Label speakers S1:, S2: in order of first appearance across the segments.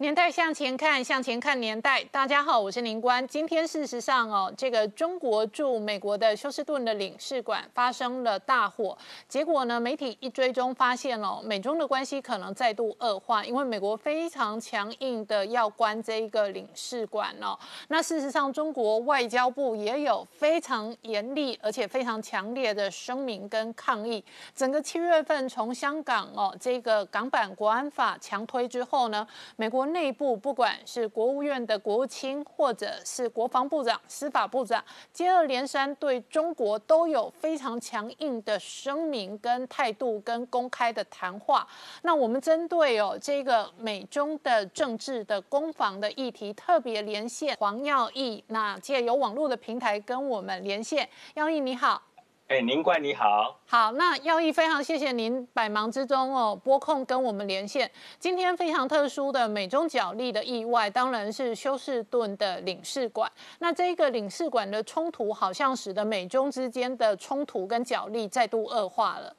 S1: 年代向前看，向前看年代。大家好，我是林官。今天事实上哦，这个中国驻美国的休斯顿的领事馆发生了大火，结果呢，媒体一追踪发现哦，美中的关系可能再度恶化，因为美国非常强硬的要关这一个领事馆哦。那事实上，中国外交部也有非常严厉而且非常强烈的声明跟抗议。整个七月份从香港哦这个港版国安法强推之后呢，美国。内部不管是国务院的国务卿，或者是国防部长、司法部长，接二连三对中国都有非常强硬的声明、跟态度、跟公开的谈话。那我们针对哦这个美中的政治的攻防的议题，特别连线黄耀义，那借由网络的平台跟我们连线。耀义你好。
S2: 哎，宁冠你好，
S1: 好，那耀义非常谢谢您百忙之中哦拨空跟我们连线。今天非常特殊的美中角力的意外，当然是休士顿的领事馆。那这个领事馆的冲突，好像使得美中之间的冲突跟角力再度恶化了。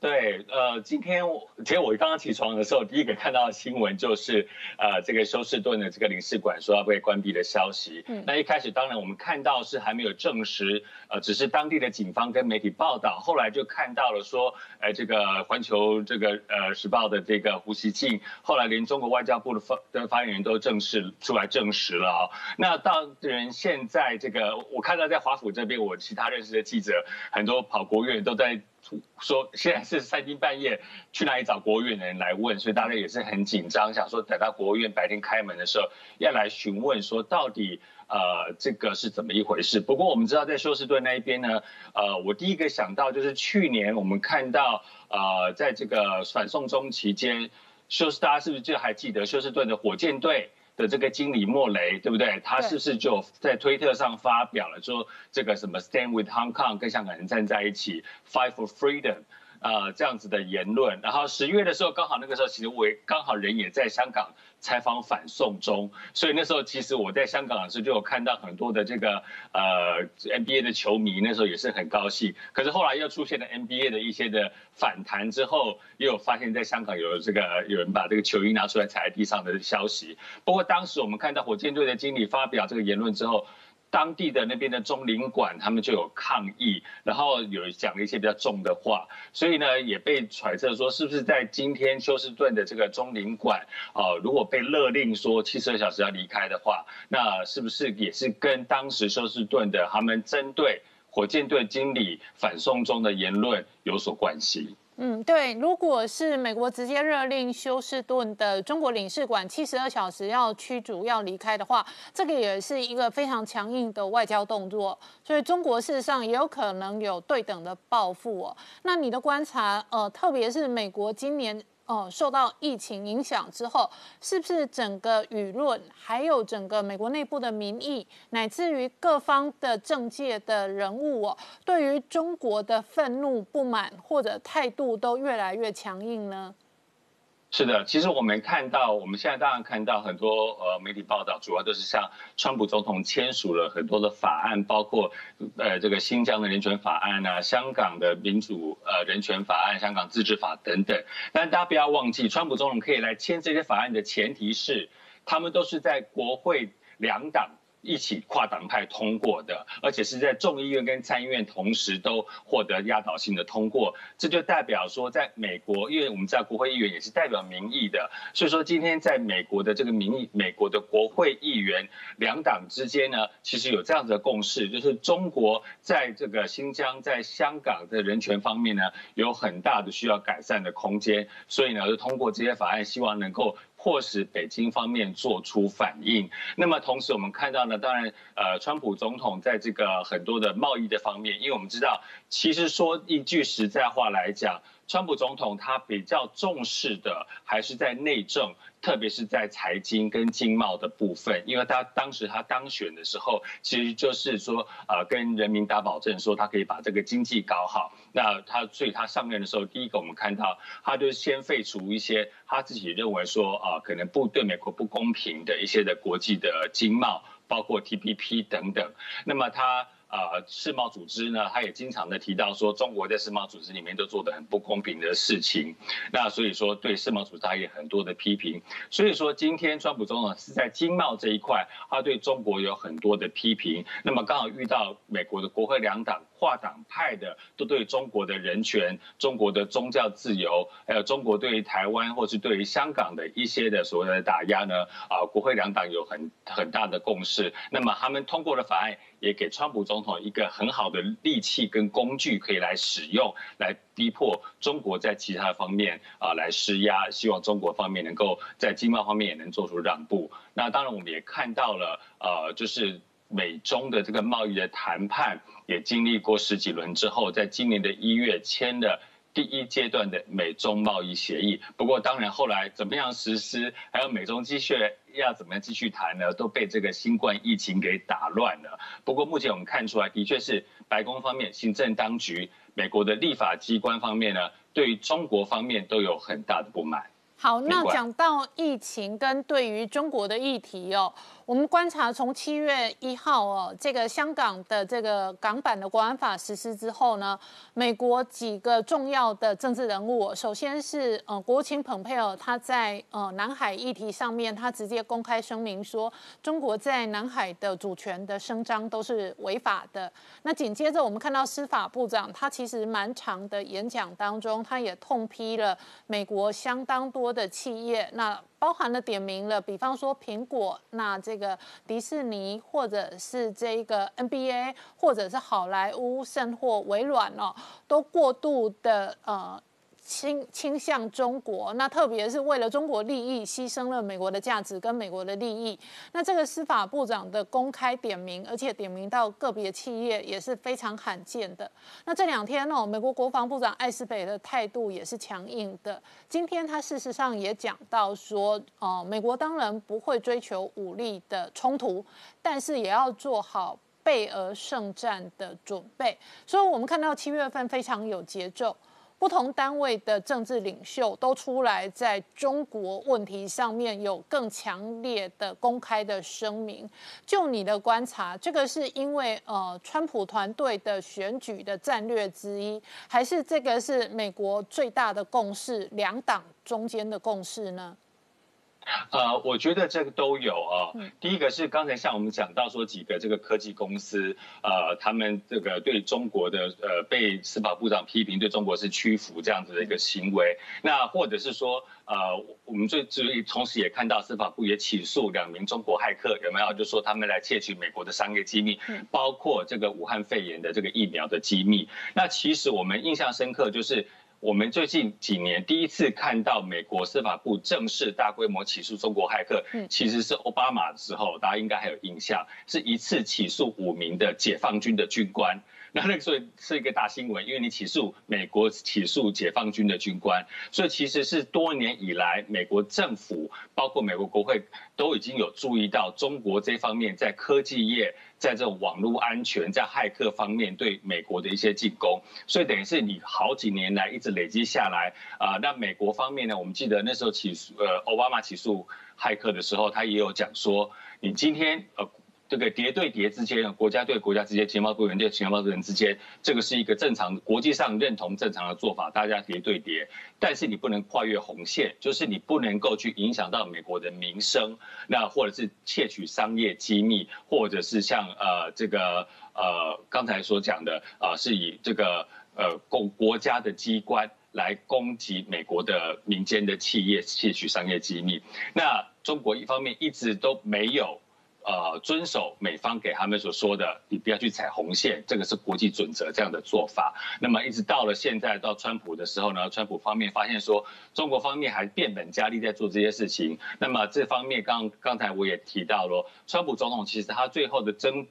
S2: 对，呃，今天其实我刚刚起床的时候，第一个看到的新闻就是，呃，这个休斯顿的这个领事馆说要被关闭的消息。嗯，那一开始当然我们看到是还没有证实，呃，只是当地的警方跟媒体报道，后来就看到了说，呃，这个环球这个呃时报的这个胡锡进，后来连中国外交部的发的发言人都正式出来证实了啊。那当然现在这个，我看到在华府这边，我其他认识的记者很多跑国院都在。说现在是三更半夜，去哪里找国务院的人来问，所以大家也是很紧张，想说等到国务院白天开门的时候，要来询问说到底呃这个是怎么一回事。不过我们知道在休斯顿那一边呢，呃我第一个想到就是去年我们看到呃在这个反送中期间，休斯大家是不是就还记得休斯顿的火箭队？的这个经理莫雷，对不对？他是不是就在推特上发表了说这个什么 Stand with Hong Kong，跟香港人站在一起，Fight for Freedom。呃，这样子的言论，然后十月的时候，刚好那个时候，其实我刚好人也在香港采访反送中，所以那时候其实我在香港的时候就有看到很多的这个呃 NBA 的球迷，那时候也是很高兴。可是后来又出现了 NBA 的一些的反弹之后，又有发现在香港有这个有人把这个球衣拿出来踩在地上的消息。不过当时我们看到火箭队的经理发表这个言论之后。当地的那边的中领馆，他们就有抗议，然后有讲了一些比较重的话，所以呢，也被揣测说，是不是在今天休斯顿的这个中领馆，啊，如果被勒令说七十二小时要离开的话，那是不是也是跟当时休斯顿的他们针对火箭队经理反送中的言论有所关系？
S1: 嗯，对，如果是美国直接勒令休斯顿的中国领事馆七十二小时要驱逐要离开的话，这个也是一个非常强硬的外交动作，所以中国事实上也有可能有对等的报复哦。那你的观察，呃，特别是美国今年。哦，受到疫情影响之后，是不是整个舆论，还有整个美国内部的民意，乃至于各方的政界的人物哦，对于中国的愤怒、不满或者态度都越来越强硬呢？
S2: 是的，其实我们看到，我们现在当然看到很多呃媒体报道，主要都是像川普总统签署了很多的法案，包括呃这个新疆的人权法案啊，香港的民主呃人权法案、香港自治法等等。但大家不要忘记，川普总统可以来签这些法案的前提是，他们都是在国会两党。一起跨党派通过的，而且是在众议院跟参议院同时都获得压倒性的通过，这就代表说，在美国，因为我们知道国会议员也是代表民意的，所以说今天在美国的这个民意，美国的国会议员两党之间呢，其实有这样子的共识，就是中国在这个新疆、在香港的人权方面呢，有很大的需要改善的空间，所以呢，就通过这些法案，希望能够。迫使北京方面做出反应。那么同时，我们看到呢，当然，呃，川普总统在这个很多的贸易的方面，因为我们知道，其实说一句实在话来讲。川普总统他比较重视的还是在内政，特别是在财经跟经贸的部分，因为他当时他当选的时候，其实就是说，呃，跟人民打保证说他可以把这个经济搞好。那他所以他上任的时候，第一个我们看到，他就先废除一些他自己认为说啊，可能不对美国不公平的一些的国际的经贸，包括 T P P 等等。那么他。啊世贸组织呢，他也经常的提到说，中国在世贸组织里面都做的很不公平的事情。那所以说对世贸组织他也很多的批评。所以说今天川普总统是在经贸这一块，他对中国有很多的批评。那么刚好遇到美国的国会两党跨党派的都对中国的人权、中国的宗教自由，还有中国对于台湾或是对于香港的一些的所谓的打压呢，啊，国会两党有很很大的共识。那么他们通过的法案也给川普总统一个很好的利器跟工具可以来使用，来逼迫中国在其他方面啊来施压，希望中国方面能够在经贸方面也能做出让步。那当然我们也看到了，呃，就是美中的这个贸易的谈判也经历过十几轮之后，在今年的一月签的。第一阶段的美中贸易协议，不过当然后来怎么样实施，还有美中继续要怎么样继续谈呢，都被这个新冠疫情给打乱了。不过目前我们看出来，的确是白宫方面、行政当局、美国的立法机关方面呢，对于中国方面都有很大的不满。
S1: 好，那讲到疫情跟对于中国的议题哦。我们观察，从七月一号哦，这个香港的这个港版的国安法实施之后呢，美国几个重要的政治人物，首先是呃国务卿蓬佩尔，他在呃南海议题上面，他直接公开声明说，中国在南海的主权的声张都是违法的。那紧接着我们看到司法部长，他其实蛮长的演讲当中，他也痛批了美国相当多的企业，那。包含了点名了，比方说苹果，那这个迪士尼，或者是这个 NBA，或者是好莱坞，甚或微软哦，都过度的呃。倾倾向中国，那特别是为了中国利益，牺牲了美国的价值跟美国的利益。那这个司法部长的公开点名，而且点名到个别企业，也是非常罕见的。那这两天哦，美国国防部长艾斯培的态度也是强硬的。今天他事实上也讲到说，哦，美国当然不会追求武力的冲突，但是也要做好备而胜战的准备。所以我们看到七月份非常有节奏。不同单位的政治领袖都出来，在中国问题上面有更强烈的公开的声明。就你的观察，这个是因为呃，川普团队的选举的战略之一，还是这个是美国最大的共识，两党中间的共识呢？
S2: 呃，我觉得这个都有啊。第一个是刚才像我们讲到说几个这个科技公司，呃，他们这个对中国的呃被司法部长批评，对中国是屈服这样子的一个行为。那或者是说，呃，我们最注意，同时也看到司法部也起诉两名中国骇客，有没有？就说他们来窃取美国的商业机密，包括这个武汉肺炎的这个疫苗的机密。那其实我们印象深刻就是。我们最近几年第一次看到美国司法部正式大规模起诉中国骇客，其实是奥巴马的时候，大家应该还有印象，是一次起诉五名的解放军的军官。那那个时候是一个大新闻，因为你起诉美国起诉解放军的军官，所以其实是多年以来美国政府包括美国国会都已经有注意到中国这方面在科技业、在这种网络安全、在骇客方面对美国的一些进攻，所以等于是你好几年来一直累积下来啊。那美国方面呢，我们记得那时候起诉呃奥巴马起诉骇客的时候，他也有讲说，你今天呃。这个谍对谍之间，国家对国家之间，情报部门对情报部门之间，这个是一个正常国际上认同正常的做法，大家谍对叠。但是你不能跨越红线，就是你不能够去影响到美国的民生，那或者是窃取商业机密，或者是像呃这个呃刚才所讲的啊，是以这个呃共国家的机关来攻击美国的民间的企业，窃取商业机密。那中国一方面一直都没有。呃，遵守美方给他们所说的，你不要去踩红线，这个是国际准则这样的做法。那么一直到了现在，到川普的时候呢，川普方面发现说，中国方面还变本加厉在做这些事情。那么这方面刚刚才我也提到了，川普总统其实他最后的争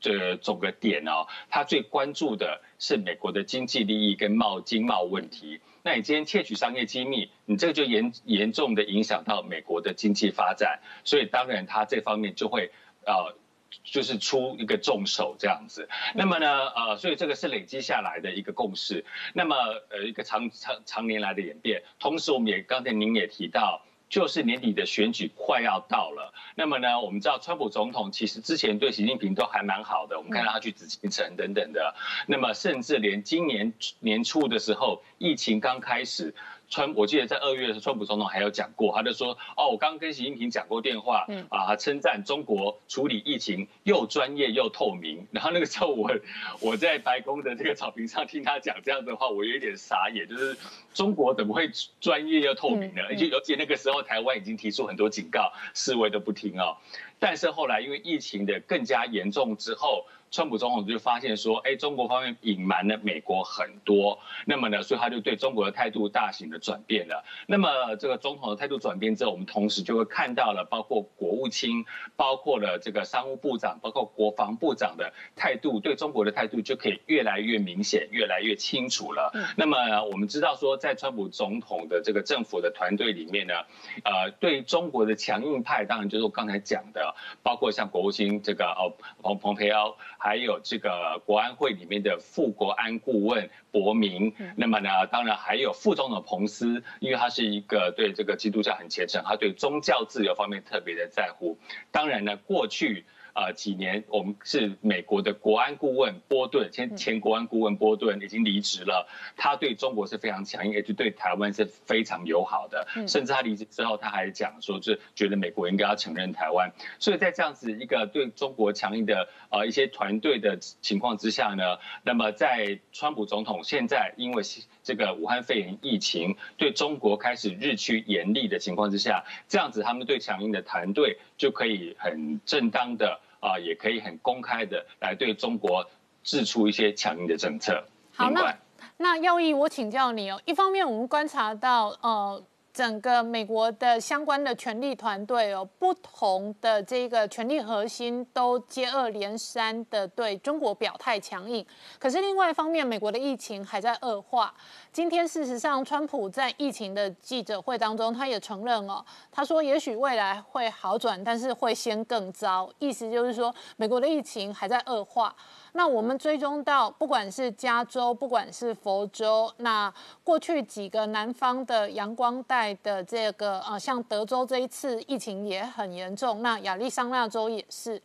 S2: 这总个点哦，他最关注的是美国的经济利益跟贸经贸问题。那你今天窃取商业机密，你这个就严严重的影响到美国的经济发展，所以当然他这方面就会呃，就是出一个重手这样子。那么呢，呃，所以这个是累积下来的一个共识。那么呃，一个长长长年来的演变，同时我们也刚才您也提到。就是年底的选举快要到了。那么呢，我们知道川普总统其实之前对习近平都还蛮好的，我们看到他去紫禁城等等的。那么甚至连今年年初的时候，疫情刚开始。川，我记得在二月的时候，川普总统还有讲过，他就说：“哦，我刚跟习近平讲过电话，啊，称赞中国处理疫情又专业又透明。”然后那个时候，我我在白宫的这个草坪上听他讲这样的话，我有一点傻眼，就是中国怎么会专业又透明呢？而且而且那个时候，台湾已经提出很多警告，示威都不听哦。但是后来因为疫情的更加严重之后。川普总统就发现说，哎，中国方面隐瞒了美国很多，那么呢，所以他就对中国的态度大型的转变了。那么这个总统的态度转变之后，我们同时就会看到了，包括国务卿，包括了这个商务部长，包括国防部长的态度，对中国的态度就可以越来越明显，越来越清楚了。那么我们知道说，在川普总统的这个政府的团队里面呢，呃，对中国的强硬派，当然就是我刚才讲的，包括像国务卿这个哦，蓬蓬佩奥。还有这个国安会里面的副国安顾问伯明，那么呢，当然还有副总统彭斯，因为他是一个对这个基督教很虔诚，他对宗教自由方面特别的在乎。当然呢，过去。啊，几年我们是美国的国安顾问波顿，前前国安顾问波顿已经离职了。他对中国是非常强硬，而且对台湾是非常友好的。甚至他离职之后，他还讲说，是觉得美国应该要承认台湾。所以在这样子一个对中国强硬的呃一些团队的情况之下呢，那么在川普总统现在因为这个武汉肺炎疫情对中国开始日趋严厉的情况之下，这样子他们对强硬的团队就可以很正当的。啊，也可以很公开的来对中国制出一些强硬的政策。
S1: 好，那那耀义，我请教你哦。一方面，我们观察到，呃。整个美国的相关的权力团队哦，不同的这个权力核心都接二连三的对中国表态强硬。可是另外一方面，美国的疫情还在恶化。今天事实上，川普在疫情的记者会当中，他也承认哦，他说也许未来会好转，但是会先更糟。意思就是说，美国的疫情还在恶化。那我们追踪到，不管是加州，不管是佛州，那过去几个南方的阳光带的这个呃，像德州这一次疫情也很严重，那亚利桑那州也是。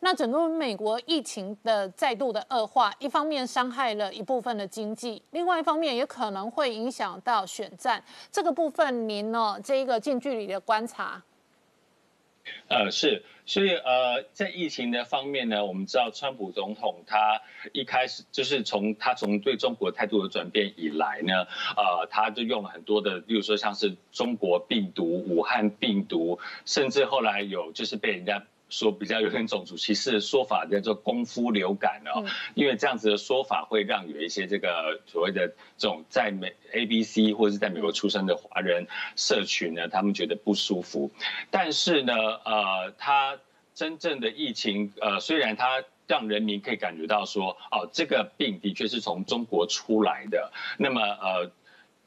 S1: 那整个美国疫情的再度的恶化，一方面伤害了一部分的经济，另外一方面也可能会影响到选战这个部分。您呢，这一个近距离的观察？
S2: 呃，是，所以呃，在疫情的方面呢，我们知道川普总统他一开始就是从他从对中国态度的转变以来呢，呃，他就用了很多的，比如说像是中国病毒、武汉病毒，甚至后来有就是被人家。说比较有点种族歧视的说法叫做“功夫流感”哦，因为这样子的说法会让有一些这个所谓的这种在美 A B C 或者是在美国出生的华人社群呢，他们觉得不舒服。但是呢，呃，他真正的疫情，呃，虽然他让人民可以感觉到说，哦，这个病的确是从中国出来的，那么呃。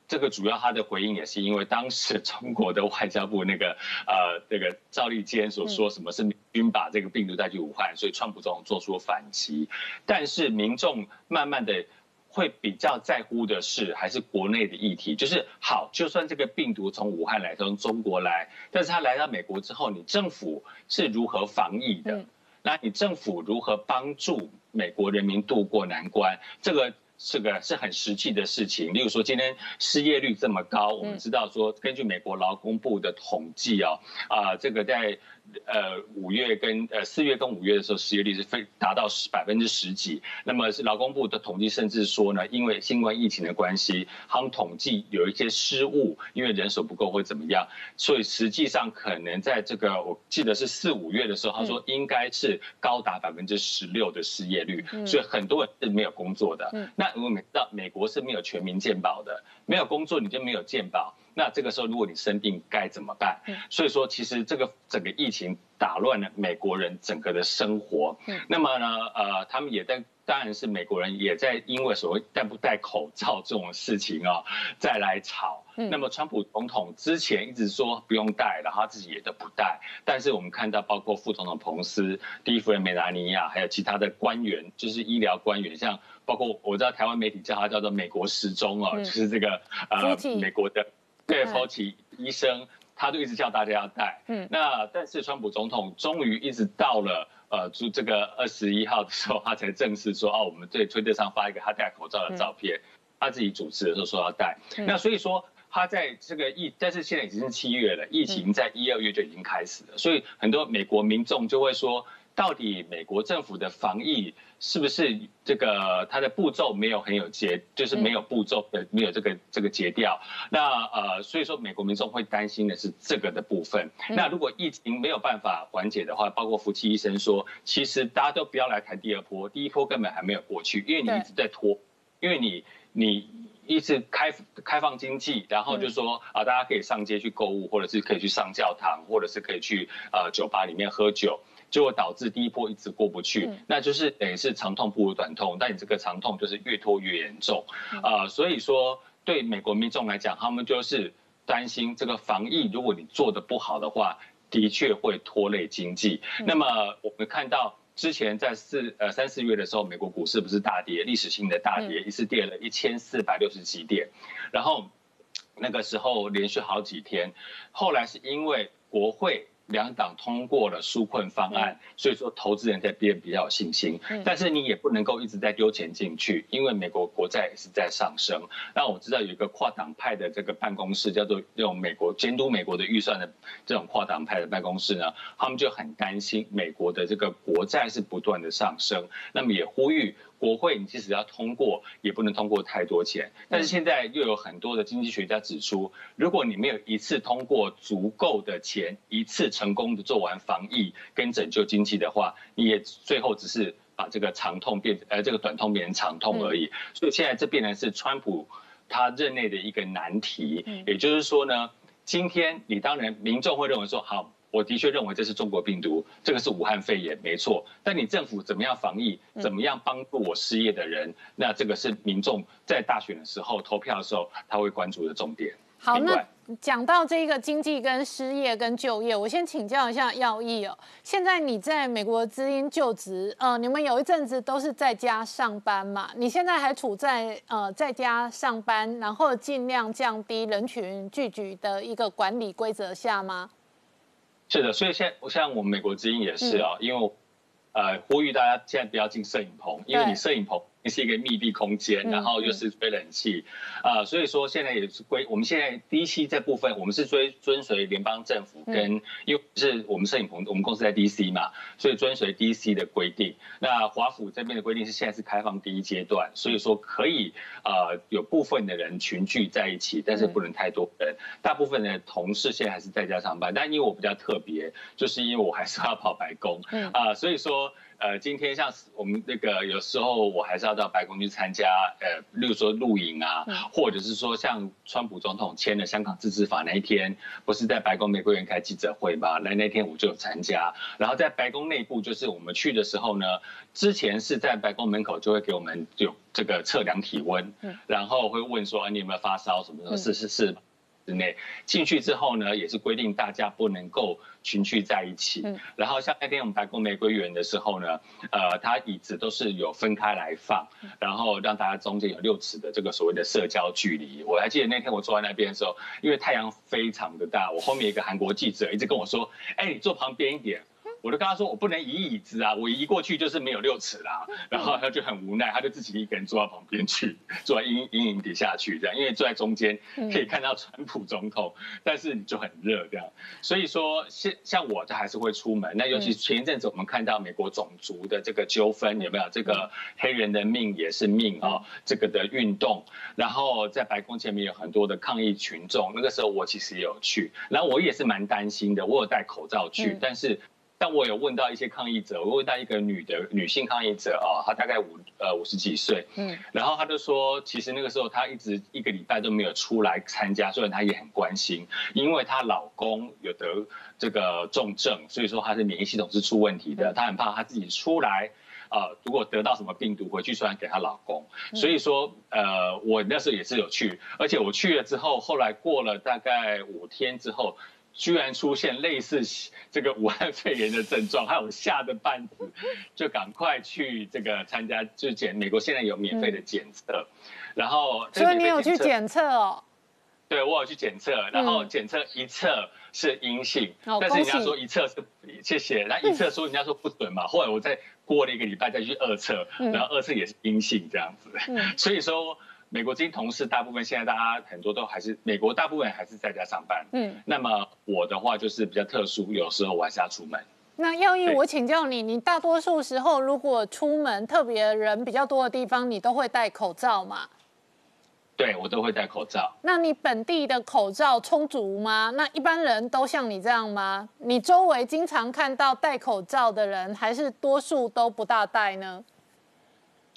S2: 这个主要他的回应也是因为当时 中国的外交部那个呃这个赵立坚所说什么是美军把这个病毒带去武汉，所以川普总统做出了反击。但是民众慢慢的会比较在乎的是还是国内的议题，就是好，就算这个病毒从武汉来，从中国来，但是他来到美国之后，你政府是如何防疫的？那你政府如何帮助美国人民渡过难关？这个。这个是很实际的事情，例如说今天失业率这么高，我们知道说根据美国劳工部的统计哦，啊，这个在。呃，五月跟呃四月跟五月的时候，失业率是非达到十百分之十几。那么是劳工部的统计，甚至说呢，因为新冠疫情的关系，他们统计有一些失误，因为人手不够或怎么样，所以实际上可能在这个我记得是四五月的时候，他说应该是高达百分之十六的失业率，所以很多人是没有工作的。那我们知道美国是没有全民健保的，没有工作你就没有健保。那这个时候，如果你生病该怎么办？所以说，其实这个整个疫情打乱了美国人整个的生活。那么呢，呃，他们也在，当然是美国人也在因为所谓戴不戴口罩这种事情啊，再来吵。那么，川普总统之前一直说不用戴，然后他自己也都不戴。但是我们看到，包括副总统彭斯、第一夫人梅拉尼亚，还有其他的官员，就是医疗官员，像包括我知道台湾媒体叫他叫做“美国时钟”哦，就是这个呃美国的。对，佛奇医生他就一直叫大家要戴。嗯，那但是川普总统终于一直到了呃，就这个二十一号的时候，他才正式说哦，我们对推特上发一个他戴口罩的照片，他自己主持的时候说要戴。那所以说他在这个疫，但是现在已经是七月了，疫情在一二月就已经开始了，所以很多美国民众就会说。到底美国政府的防疫是不是这个它的步骤没有很有节，就是没有步骤的没有这个这个节调？那呃，所以说美国民众会担心的是这个的部分。那如果疫情没有办法缓解的话，包括福奇医生说，其实大家都不要来谈第二波，第一波根本还没有过去，因为你一直在拖，因为你你一直开开放经济，然后就说啊，大家可以上街去购物，或者是可以去上教堂，或者是可以去呃酒吧里面喝酒。就会导致第一波一直过不去，那就是等于是长痛不如短痛，但你这个长痛就是越拖越严重，啊，所以说对美国民众来讲，他们就是担心这个防疫，如果你做的不好的话，的确会拖累经济。那么我们看到之前在四呃三四月的时候，美国股市不是大跌，历史性的大跌，一次跌了一千四百六十几点，然后那个时候连续好几天，后来是因为国会。两党通过了纾困方案，所以说投资人在变比较有信心。但是你也不能够一直在丢钱进去，因为美国国债也是在上升。那我知道有一个跨党派的这个办公室，叫做这种美国监督美国的预算的这种跨党派的办公室呢，他们就很担心美国的这个国债是不断的上升，那么也呼吁。国会，你即使要通过，也不能通过太多钱。但是现在又有很多的经济学家指出，如果你没有一次通过足够的钱，一次成功的做完防疫跟拯救经济的话，你也最后只是把这个长痛变，呃，这个短痛变成长痛而已。所以现在这变成是川普他任内的一个难题。也就是说呢，今天你当然民众会认为说好。我的确认为这是中国病毒，这个是武汉肺炎，没错。但你政府怎么样防疫，怎么样帮助我失业的人，那这个是民众在大选的时候投票的时候他会关注的重点。
S1: 好，那讲到这个经济跟失业跟就业，我先请教一下耀义哦。现在你在美国资音就职，呃，你们有一阵子都是在家上班嘛？你现在还处在呃在家上班，然后尽量降低人群聚集的一个管理规则下吗？
S2: 是的，所以现在像我们美国之音也是啊，因为呃呼吁大家现在不要进摄影棚，因为你摄影棚。是一个密闭空间，然后又是吹冷气，啊，所以说现在也是规，我们现在 DC 这部分，我们是追遵随联邦政府跟，因为是我们摄影棚，我们公司在 DC 嘛，所以遵随 DC 的规定。那华府这边的规定是现在是开放第一阶段，所以说可以呃有部分的人群聚在一起，但是不能太多人。大部分的同事现在还是在家上班，但因为我比较特别，就是因为我还是要跑白宫，啊，所以说。呃，今天像我们那个有时候我还是要到白宫去参加，呃，例如说露营啊，或者是说像川普总统签了香港自治法那一天，不是在白宫玫瑰园开记者会吗？那那天我就有参加。然后在白宫内部，就是我们去的时候呢，之前是在白宫门口就会给我们有这个测量体温，然后会问说你有没有发烧什么的，是是是。之内进去之后呢，也是规定大家不能够群聚在一起。嗯，然后像那天我们白宫玫瑰园的时候呢，呃，它椅子都是有分开来放，然后让大家中间有六尺的这个所谓的社交距离。我还记得那天我坐在那边的时候，因为太阳非常的大，我后面一个韩国记者一直跟我说：“哎，你坐旁边一点。”我就跟他说，我不能移椅子啊，我移过去就是没有六尺啦。然后他就很无奈，他就自己一个人坐到旁边去，坐在阴阴影底下去这样，因为坐在中间可以看到川普总统，但是你就很热这样。所以说，像像我这还是会出门。那尤其前一阵子我们看到美国种族的这个纠纷有没有？这个黑人的命也是命啊，这个的运动。然后在白宫前面有很多的抗议群众，那个时候我其实也有去，然后我也是蛮担心的，我有戴口罩去，但是。但我有问到一些抗议者，我问到一个女的女性抗议者啊，她大概五呃五十几岁，嗯，然后她就说，其实那个时候她一直一个礼拜都没有出来参加，虽然她也很关心，因为她老公有得这个重症，所以说她的免疫系统是出问题的，她很怕她自己出来，呃，如果得到什么病毒回去传染给她老公，所以说呃我那时候也是有去，而且我去了之后，后来过了大概五天之后。居然出现类似这个武汉肺炎的症状，还有吓得半死，就赶快去这个参加，就检美国现在有免费的检测，然后
S1: 所以你有去检测哦？
S2: 对，我有去检测，然后检测一测，是阴性，但是人家说一测是谢谢，那一测说人家说不准嘛。后来我再过了一个礼拜再去二测，然后二测也是阴性这样子。所以说，美国这些同事大部分现在大家很多都还是美国大部分还是在家上班。嗯，那么我的话就是比较特殊，有时候我还是要出门。
S1: 那耀义，我请教你，你大多数时候如果出门，特别人比较多的地方，你都会戴口罩吗？
S2: 对，我都会戴口罩。
S1: 那你本地的口罩充足吗？那一般人都像你这样吗？你周围经常看到戴口罩的人，还是多数都不大戴呢？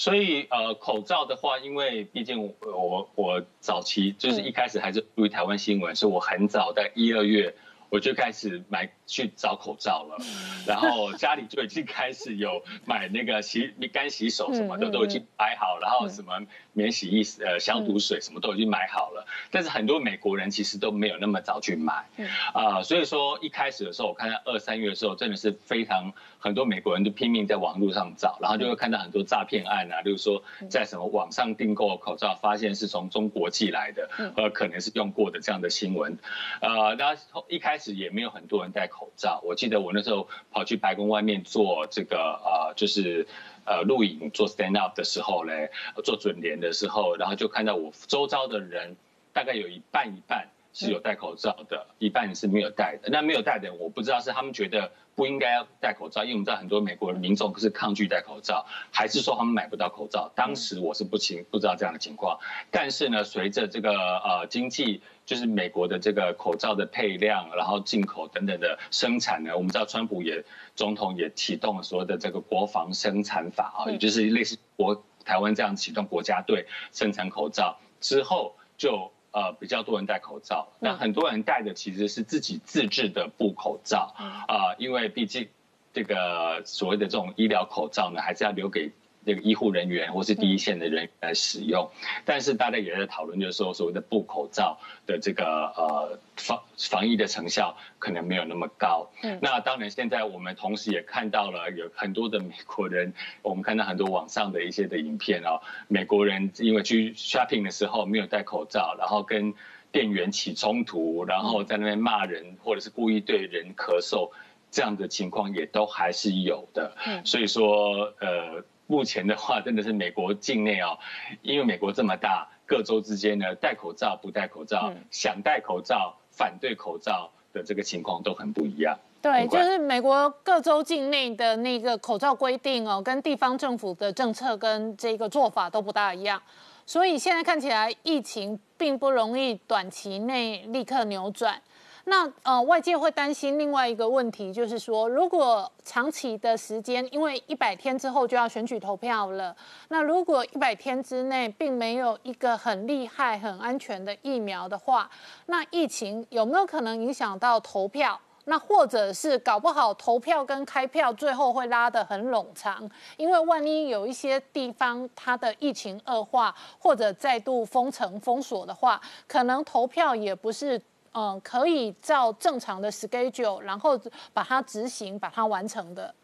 S2: 所以，呃，口罩的话，因为毕竟我我早期就是一开始还是注意台湾新闻，是我很早在一二月。我就开始买去找口罩了，然后家里就已经开始有买那个洗干洗手什么的都已经买好，然后什么免洗衣呃消毒水什么都已经买好了。但是很多美国人其实都没有那么早去买，啊，所以说一开始的时候，我看到二三月的时候真的是非常很多美国人都拼命在网络上找，然后就会看到很多诈骗案啊，例如说在什么网上订购口罩，发现是从中国寄来的，呃，可能是用过的这样的新闻，呃，那一开。始也没有很多人戴口口罩。我记得我那时候跑去白宫外面做这个呃，就是呃录影做 stand up 的时候嘞，做准联的时候，然后就看到我周遭的人大概有一半一半是有戴口罩的，一半是没有戴的。那没有戴的，我不知道是他们觉得。不应该要戴口罩，因为我们知道很多美国民众不是抗拒戴口罩，还是说他们买不到口罩？当时我是不清不知道这样的情况。但是呢，随着这个呃经济，就是美国的这个口罩的配量，然后进口等等的生产呢，我们知道川普也总统也启动了所谓的这个国防生产法啊，也就是类似国台湾这样启动国家队生产口罩之后就。呃，比较多人戴口罩，那很多人戴的其实是自己自制的布口罩，啊，因为毕竟这个所谓的这种医疗口罩呢，还是要留给。那个医护人员或是第一线的人来使用，但是大家也在讨论，就是说所谓的布口罩的这个呃防防疫的成效可能没有那么高。嗯，那当然现在我们同时也看到了有很多的美国人，我们看到很多网上的一些的影片哦，美国人因为去 shopping 的时候没有戴口罩，然后跟店员起冲突，然后在那边骂人或者是故意对人咳嗽，这样的情况也都还是有的。嗯，所以说呃。目前的话，真的是美国境内哦，因为美国这么大，各州之间呢，戴口罩不戴口罩，想戴口罩反对口罩的这个情况都很不一样。
S1: 对，就是美国各州境内的那个口罩规定哦，跟地方政府的政策跟这个做法都不大一样，所以现在看起来疫情并不容易短期内立刻扭转。那呃，外界会担心另外一个问题，就是说，如果长期的时间，因为一百天之后就要选举投票了，那如果一百天之内并没有一个很厉害、很安全的疫苗的话，那疫情有没有可能影响到投票？那或者是搞不好投票跟开票最后会拉得很冗长，因为万一有一些地方它的疫情恶化，或者再度封城封锁的话，可能投票也不是。嗯，可以照正常的 schedule，然后把它执行，把它完成的。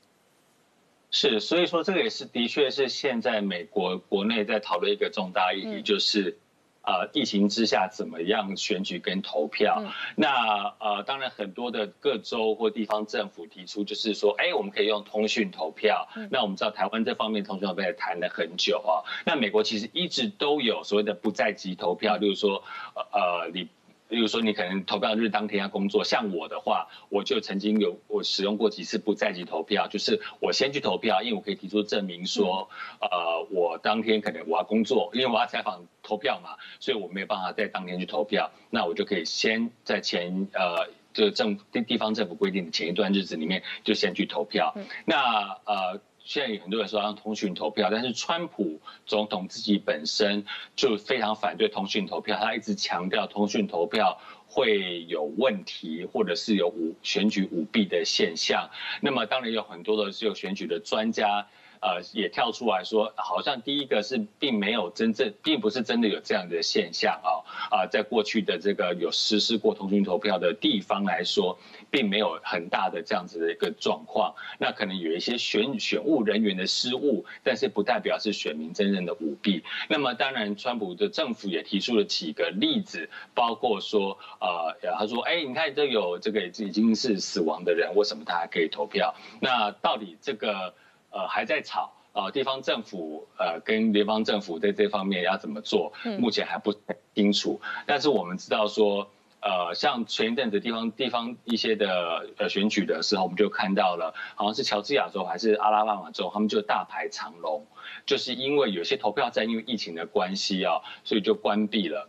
S2: 是，所以说这个也是的确是现在美国国内在讨论一个重大议题，就是呃疫情之下怎么样选举跟投票。那呃当然很多的各州或地方政府提出就是说，哎我们可以用通讯投票。那我们知道台湾这方面通讯投票也谈了很久啊。那美国其实一直都有所谓的不在籍投票，就是说呃你。比如说，你可能投票日当天要工作，像我的话，我就曾经有我使用过几次不在籍投票，就是我先去投票，因为我可以提出证明说，呃，我当天可能我要工作，因为我要采访投票嘛，所以我没有办法在当天去投票，那我就可以先在前呃，这个政地地方政府规定的前一段日子里面就先去投票，那呃。现在有很多人说让通讯投票，但是川普总统自己本身就非常反对通讯投票，他一直强调通讯投票会有问题，或者是有舞选举舞弊的现象。那么当然有很多的是有选举的专家呃也跳出来说，好像第一个是并没有真正，并不是真的有这样的现象啊啊，在过去的这个有实施过通讯投票的地方来说，并没有很大的这样子的一个状况。那可能有一些选选务人员的失误，但是不代表是选民真正的舞弊。那么当然，川普的政府也提出了几个例子，包括说，呃，他说，哎，你看这有这个已经是死亡的人，为什么他还可以投票？那到底这个呃还在吵啊？地方政府呃跟联邦政府在这方面要怎么做？目前还不清楚。但是我们知道说。呃，像前一阵子地方地方一些的呃选举的时候，我们就看到了，好像是乔治亚州还是阿拉巴马州，他们就大排长龙，就是因为有些投票站因为疫情的关系啊，所以就关闭了。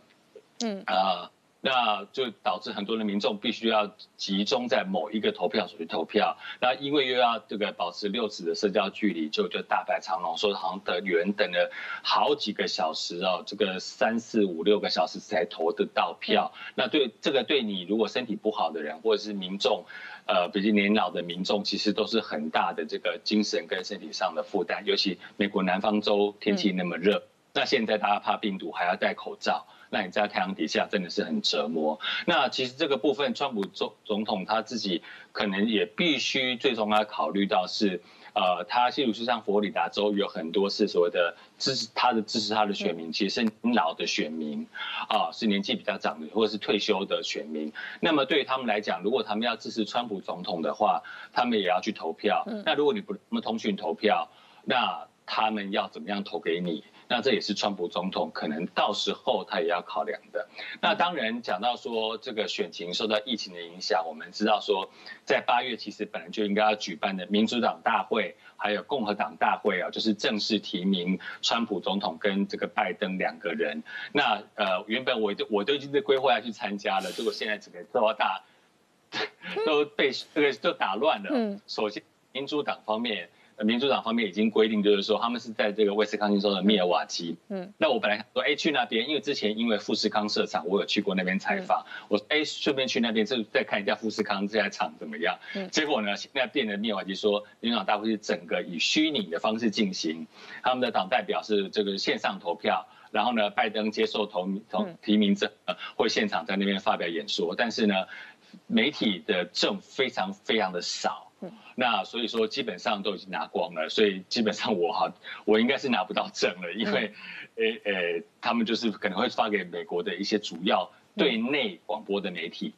S2: 嗯啊。那就导致很多的民众必须要集中在某一个投票所去投票，那因为又要这个保持六尺的社交距离，就就大排长龙，说好像等有人等了好几个小时哦，这个三四五六个小时才投得到票。那对这个对你如果身体不好的人或者是民众，呃，比较年老的民众，其实都是很大的这个精神跟身体上的负担。尤其美国南方州天气那么热，那现在大家怕病毒还要戴口罩。那你在太阳底下真的是很折磨。那其实这个部分，川普总总统他自己可能也必须最终要考虑到是，呃，他例如是像佛罗里达州有很多是所谓的支持他的支持他的选民，其实是老的选民，啊，是年纪比较长的或者是退休的选民。那么对于他们来讲，如果他们要支持川普总统的话，他们也要去投票。那如果你不那么通讯投票，那他们要怎么样投给你？那这也是川普总统可能到时候他也要考量的。那当然讲到说这个选情受到疫情的影响，我们知道说在八月其实本来就应该要举办的民主党大会，还有共和党大会啊，就是正式提名川普总统跟这个拜登两个人。那呃原本我都我都已经在规划要去参加了，结果现在整个都大 都被这个都打乱了。嗯，首先民主党方面。民主党方面已经规定，就是说他们是在这个威斯康星州的密尔瓦基。嗯，那我本来想说，哎，去那边，因为之前因为富士康设厂，我有去过那边采访。我哎，顺便去那边，就再看一下富士康这家厂怎么样。嗯，结果呢，现在变的密尔瓦基说，民主党大会是整个以虚拟的方式进行，他们的党代表是这个线上投票，然后呢，拜登接受投投提名证，会现场在那边发表演说，但是呢，媒体的证非常非常的少。那所以说基本上都已经拿光了，所以基本上我哈我应该是拿不到证了，因为诶诶他们就是可能会发给美国的一些主要对内广播的媒体。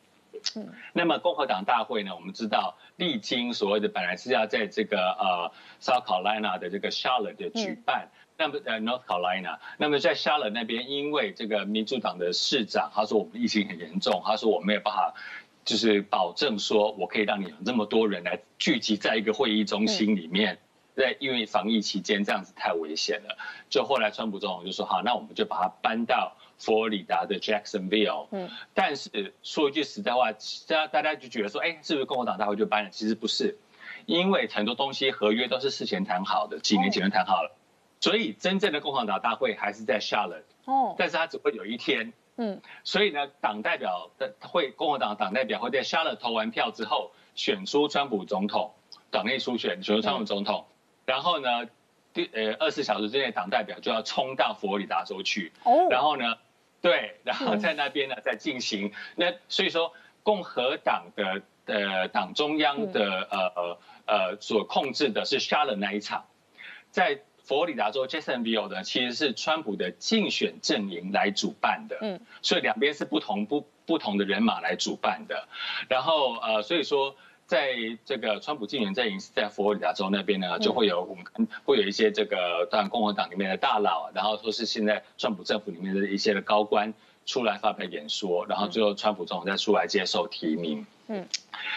S2: 嗯，那么共和党大会呢，我们知道历经所谓的本来是要在这个呃 South Carolina 的这个 Charlotte 的举办，那么呃 North Carolina，那么在 Charlotte 那边，因为这个民主党的市长他说我们疫情很严重，他说我没有办法。就是保证说，我可以让你有那么多人来聚集在一个会议中心里面，在因为防疫期间这样子太危险了。就后来川普总统就说，好，那我们就把它搬到佛罗里达的 Jacksonville。嗯，但是说一句实在话，大家大家就觉得说，哎，是不是共和党大会就搬了？其实不是，因为很多东西合约都是事前谈好的，几年前就谈好了，所以真正的共和党大会还是在 Charlotte。哦，但是它只会有一天。嗯，所以呢，党代表的会共和党党代表会在下了投完票之后选出川普总统，党内初选选出川普总统，然后呢，第呃二十四小时之内党代表就要冲到佛罗里达州去，哦，然后呢，对，然后在那边呢再进行，那所以说共和党的呃党中央的呃呃呃所控制的是下了那一场，在。佛罗里达州 Jacksonville 呢，其实是川普的竞选阵营来主办的，嗯，所以两边是不同不不同的人马来主办的，然后呃，所以说在这个川普竞选阵营是在佛罗里达州那边呢，就会有我们会有一些这个当然共和党里面的大佬，然后说是现在川普政府里面的一些的高官出来发表演说，然后最后川普总统再出来接受提名，嗯，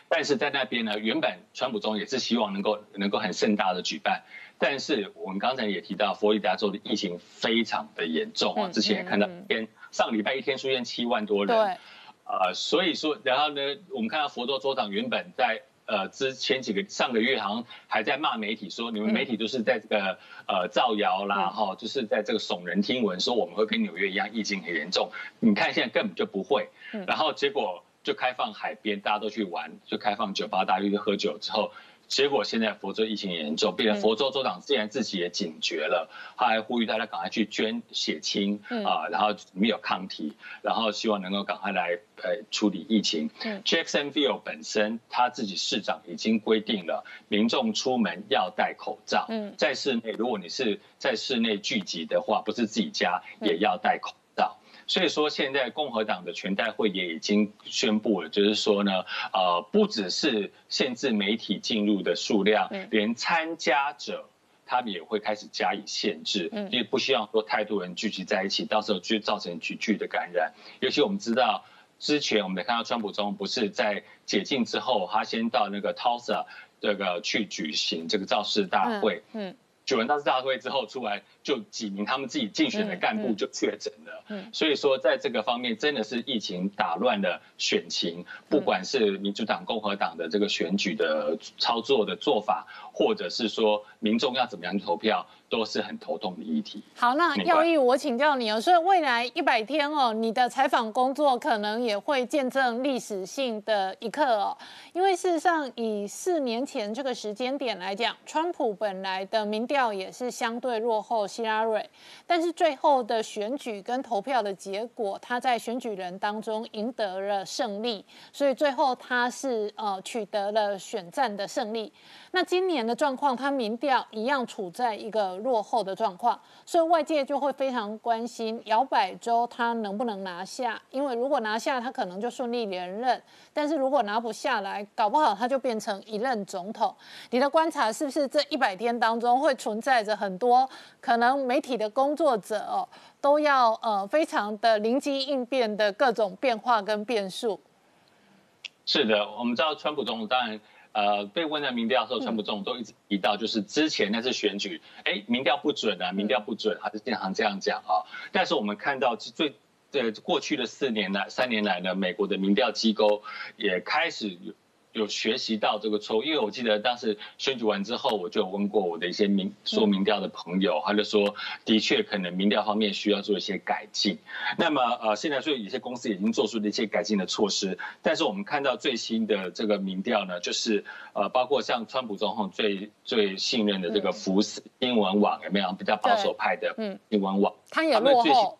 S2: 但是在那边呢，原本川普总统也是希望能够能够很盛大的举办。但是我们刚才也提到，佛罗里达州的疫情非常的严重啊，之前也看到天上礼拜一天出现七万多人，对，呃，所以说，然后呢，我们看到佛州州长原本在呃之前几个上个月好像还在骂媒体说，你们媒体都是在这个呃造谣啦，哈，就是在这个耸人听闻，说我们会跟纽约一样疫情很严重，你看现在根本就不会，然后结果就开放海边，大家都去玩，就开放酒吧，大家去喝酒之后。结果现在佛州疫情严重，变成佛州州长竟然自己也警觉了，他还呼吁大家赶快去捐血清啊，然后里面有抗体，然后希望能够赶快来呃处理疫情。Jacksonville 本身他自己市长已经规定了，民众出门要戴口罩，在室内如果你是在室内聚集的话，不是自己家也要戴口罩。所以说，现在共和党的全代会也已经宣布了，就是说呢，呃，不只是限制媒体进入的数量，连参加者他们也会开始加以限制，因为不希望说太多人聚集在一起，到时候就造成群聚的感染。尤其我们知道，之前我们看到川普中不是在解禁之后，他先到那个 Tulsa 这个去举行这个造势大会，嗯，举完造势大会之后出来。就几名他们自己竞选的干部就确诊了，嗯。所以说在这个方面真的是疫情打乱了选情，不管是民主党、共和党的这个选举的操作的做法，或者是说民众要怎么样投票，都是很头痛的议题。
S1: 好，那耀义，我请教你哦，所以未来一百天哦，你的采访工作可能也会见证历史性的一刻哦，因为事实上以四年前这个时间点来讲，川普本来的民调也是相对落后。希拉瑞，但是最后的选举跟投票的结果，他在选举人当中赢得了胜利，所以最后他是呃取得了选战的胜利。那今年的状况，他民调一样处在一个落后的状况，所以外界就会非常关心摇摆州他能不能拿下，因为如果拿下，他可能就顺利连任；但是如果拿不下来，搞不好他就变成一任总统。你的观察是不是这一百天当中会存在着很多可能？媒体的工作者哦，都要呃非常的灵机应变的各种变化跟变数。
S2: 是的，我们知道川普总统当然呃被问在民调的时候，川普总统都一直提到，就是之前那次选举，哎，民调不准啊，民调不准，还是经常这样讲啊。但是我们看到最呃过去的四年来、三年来呢，美国的民调机构也开始。有学习到这个错误，因为我记得当时选举完之后，我就有问过我的一些民做民调的朋友，他就说，的确可能民调方面需要做一些改进。那么呃，现在所以有些公司已经做出了一些改进的措施，但是我们看到最新的这个民调呢，就是呃，包括像川普总统最最信任的这个福斯新闻网有没有比较保守派的新闻网，
S1: 他也落后。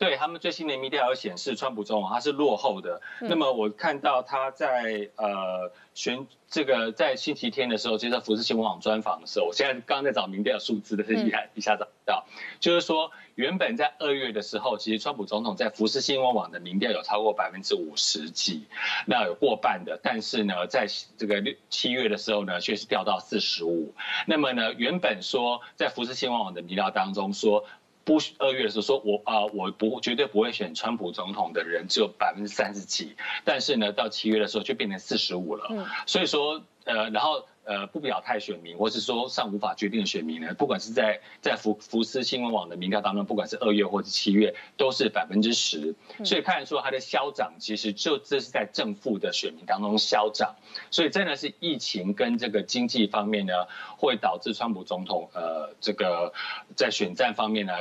S2: 对他们最新的民调有显示，川普总统他是落后的。那么我看到他在呃选这个在星期天的时候接受福斯新闻网专访的时候，我现在刚刚在找民调数字的是一下一下找不到，就是说原本在二月的时候，其实川普总统在福斯新闻网的民调有超过百分之五十几，那有过半的。但是呢，在这个六七月的时候呢，却是掉到四十五。那么呢，原本说在福斯新闻网的民调当中说。不，二月的时候说，我啊，我不绝对不会选川普总统的人只有百分之三十几，但是呢，到七月的时候就变成四十五了。嗯，所以说，呃，然后呃，不表态选民，或是说尚无法决定的选民呢，不管是在在福福斯新闻网的民调当中，不管是二月或者七月，都是百分之十。所以看得出它的消长，其实就这是在正负的选民当中消长。所以真的是疫情跟这个经济方面呢，会导致川普总统呃这个在选战方面呢。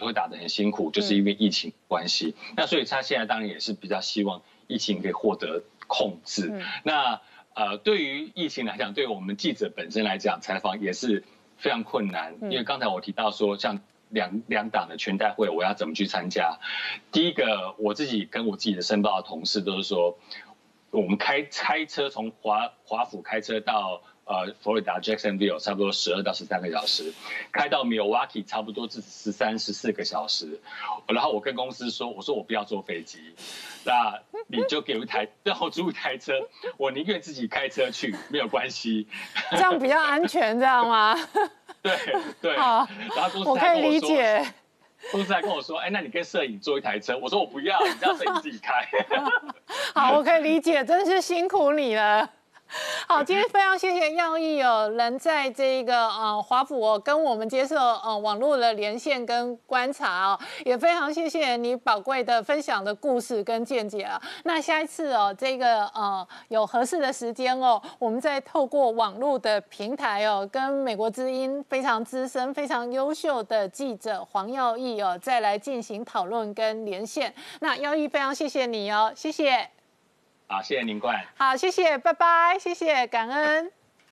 S2: 会打得很辛苦，就是因为疫情关系。那所以他现在当然也是比较希望疫情可以获得控制。那呃，对于疫情来讲，对于我们记者本身来讲，采访也是非常困难。因为刚才我提到说，像两两党的全代会，我要怎么去参加？第一个，我自己跟我自己的申报的同事都是说，我们开开车从华华府开车到。呃，佛罗里达 Jacksonville 差不多十二到十三个小时，开到 Milwaukee 差不多是十三十四个小时。然后我跟公司说，我说我不要坐飞机，那你就给我一台，让我租一台车，我宁愿自己开车去，没有关系。
S1: 这样比较安全，这样吗？
S2: 对对。好，然后公司
S1: 我可以理解。
S2: 公司还跟我说，哎，那你跟摄影坐一台车，我说我不要，你让摄影自己开。
S1: 好，我可以理解，真是辛苦你了。好，今天非常谢谢耀义哦，能在这个呃华府哦跟我们接受呃网络的连线跟观察哦，也非常谢谢你宝贵的分享的故事跟见解啊。那下一次哦，这个呃有合适的时间哦，我们再透过网络的平台哦，跟美国之音非常资深、非常优秀的记者黄耀义哦，再来进行讨论跟连线。那耀义非常谢谢你哦，谢谢。
S2: 好，谢谢您，冠。
S1: 好，谢谢，拜拜，谢谢，感恩。